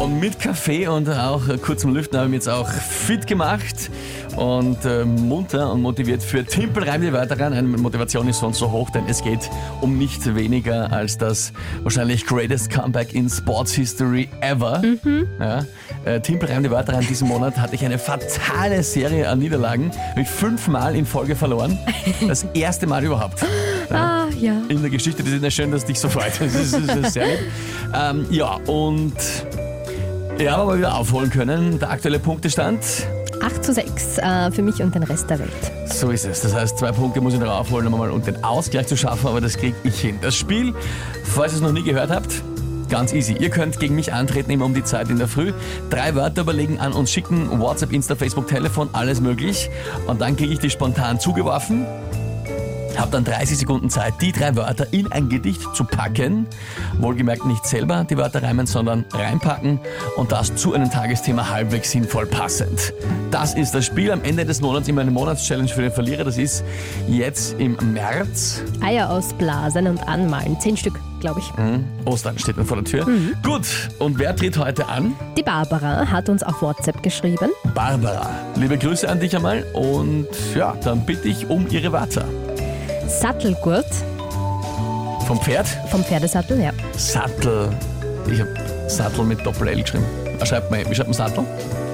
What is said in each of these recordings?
Und mit Kaffee und auch kurzem Lüften habe ich mich jetzt auch fit gemacht und äh, munter und motiviert für Timpel reim die Wörter rein. Meine Motivation ist sonst so hoch, denn es geht um nichts weniger als das wahrscheinlich greatest Comeback in Sports History ever. Ja, äh, Timpel reim die Wörter rein. Diesen Monat hatte ich eine fatale Serie an Niederlagen. Habe ich fünfmal in Folge verloren. Das erste Mal überhaupt Ah, ja. in der Geschichte. Das ist ja schön, dass dich so freut. Das ist, das ist sehr lieb. Ähm, ja, und ja, aber mal wieder aufholen können. Der aktuelle Punktestand, 8 zu 6 äh, für mich und den Rest der Welt. so ist es. Das heißt, zwei Punkte muss ich noch aufholen, um mal um den Ausgleich zu schaffen, aber das kriege ich hin. Das Spiel, falls ihr es noch nie gehört habt, Ganz easy. Ihr könnt gegen mich antreten, immer um die Zeit in der Früh. Drei Wörter überlegen, an uns schicken. WhatsApp, Insta, Facebook, Telefon, alles möglich. Und dann kriege ich die spontan zugeworfen. Hab dann 30 Sekunden Zeit, die drei Wörter in ein Gedicht zu packen. Wohlgemerkt nicht selber die Wörter reimen, sondern reinpacken und das zu einem Tagesthema halbwegs sinnvoll passend. Das ist das Spiel am Ende des Monats, immer eine Monatschallenge für den Verlierer. Das ist jetzt im März. Eier ausblasen und anmalen. Zehn Stück, glaube ich. Hm, Ostern steht mir vor der Tür. Gut, und wer tritt heute an? Die Barbara hat uns auf WhatsApp geschrieben. Barbara. Liebe Grüße an dich einmal und ja, dann bitte ich um ihre Wörter. Sattelgurt Vom Pferd? vom Pferdesattel, ja. Sattel. Ich habe Sattel mit Doppel-L geschrieben. Ah, Schreibt man, wie schreibt man Sattel?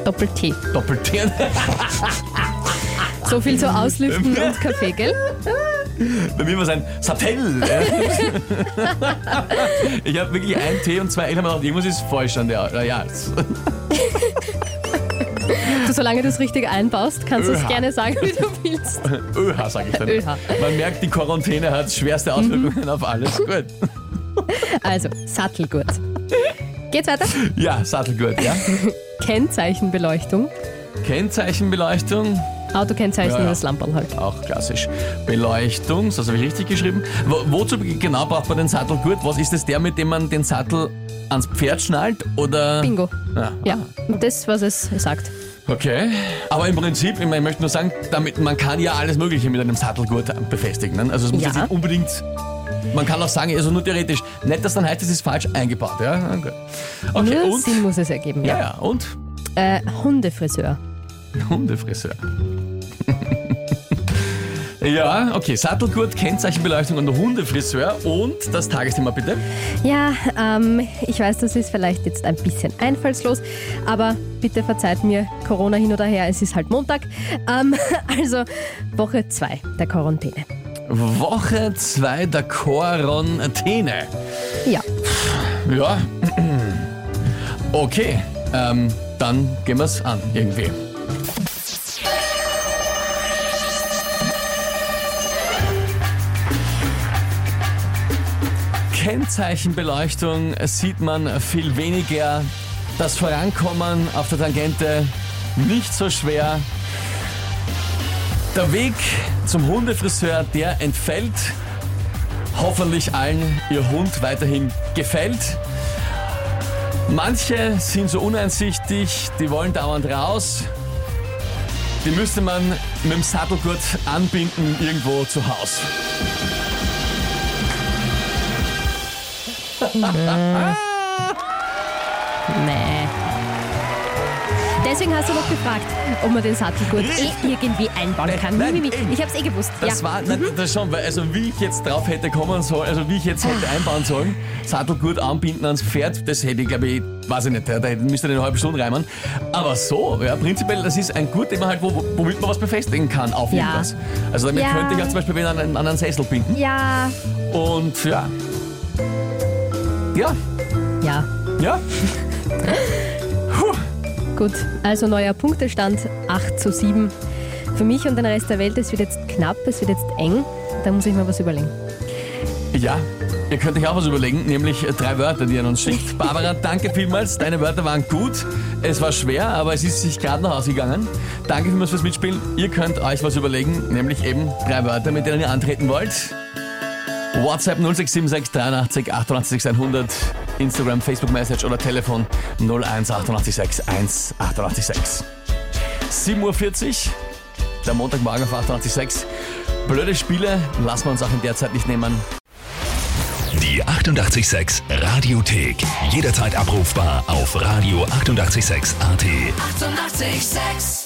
Doppel-T. Doppel-T. So viel zu Auslüften und Kaffee, gell? Bei mir war es ein Sattel. ich habe wirklich ein T und zwei L, irgendwas ist falsch an der. Ja, Solange du es richtig einbaust, kannst du es gerne sagen, wie du willst. ÖH sage ich dann. ÖH. Man merkt, die Quarantäne hat schwerste Auswirkungen auf alles. Gut. Also, Sattelgurt. Geht's weiter? Ja, Sattelgurt, ja. Kennzeichenbeleuchtung. Kennzeichenbeleuchtung, Autokennzeichen Ja, ja. und das Lamperl halt. auch klassisch. Beleuchtung, das habe ich richtig geschrieben. Wo, wozu genau braucht man den Sattelgurt? Was ist es der, mit dem man den Sattel ans Pferd schnallt? Oder? Bingo. Ja. Ja, und das, was es sagt. Okay. Aber im Prinzip, ich, meine, ich möchte nur sagen, damit, man kann ja alles Mögliche mit einem Sattelgurt befestigen. Ne? Also es muss Ja. jetzt nicht unbedingt. Man kann auch sagen, also nur theoretisch. Nicht, dass dann heißt, es ist falsch eingebaut. Ja? Okay. okay Nur und? Sinn muss es ergeben, Ja, ja. ja. Und? Äh, Hundefriseur. Hundefriseur. ja, okay. Sattelgurt, Kennzeichenbeleuchtung und Hundefriseur. Und das Tagesthema bitte. Ja, ähm, ich weiß, das ist vielleicht jetzt ein bisschen einfallslos, aber bitte verzeiht mir Corona hin oder her, es ist halt Montag. Ähm, also Woche 2 der Quarantäne. Woche 2 der Quarantäne. Ja, Ja. Okay. Ähm, dann gehen wir's an, irgendwie. Kennzeichenbeleuchtung sieht man viel weniger. Das Vorankommen auf der Tangente nicht so schwer. Der Weg zum Hundefriseur, der entfällt. Hoffentlich allen ihr Hund weiterhin gefällt. Manche sind so uneinsichtig, die wollen dauernd raus. Die müsste man mit dem Sattelgurt anbinden irgendwo zu Hause. Nee. Deswegen hast du noch gefragt, ob man den Sattelgurt eh irgendwie einbauen kann. Nein, eben. Ich hab's eh gewusst. Das ja. war nein, das schon, weil also wie ich jetzt drauf hätte kommen sollen, also wie ich jetzt hätte einbauen sollen, Sattelgurt anbinden ans Pferd, das hätte ich glaube ich, weiß ich nicht, da hätte- müsste ich eine halbe Stunde reimen. Aber so, ja, prinzipiell, das ist ein Gurt, den man halt, wo, womit man was befestigen kann auf Ja. irgendwas. Also damit Ja. könnte ich auch zum Beispiel an, einen- an einen Sessel binden. ja, Und ja. Ja, ja. ja. Gut, also neuer Punktestand 8 zu 7. Für mich und den Rest der Welt, es wird jetzt knapp, es wird jetzt eng. Da muss ich mir was überlegen. Ja, ihr könnt euch auch was überlegen, nämlich drei Wörter, die ihr uns schickt. Barbara, danke vielmals. Deine Wörter waren gut. Es war schwer, aber es ist sich gerade noch ausgegangen. Danke vielmals fürs Mitspielen. Ihr könnt euch was überlegen, nämlich eben drei Wörter, mit denen ihr antreten wollt. WhatsApp 0676 83 88 100, Instagram, Facebook Message oder Telefon 01 886 1 886. 7.40 Uhr, der Montagmorgen auf 886. Blöde Spiele lassen wir uns auch in der Zeit nicht nehmen. Die 886 Radiothek. Jederzeit abrufbar auf radio886.at. 886! 886.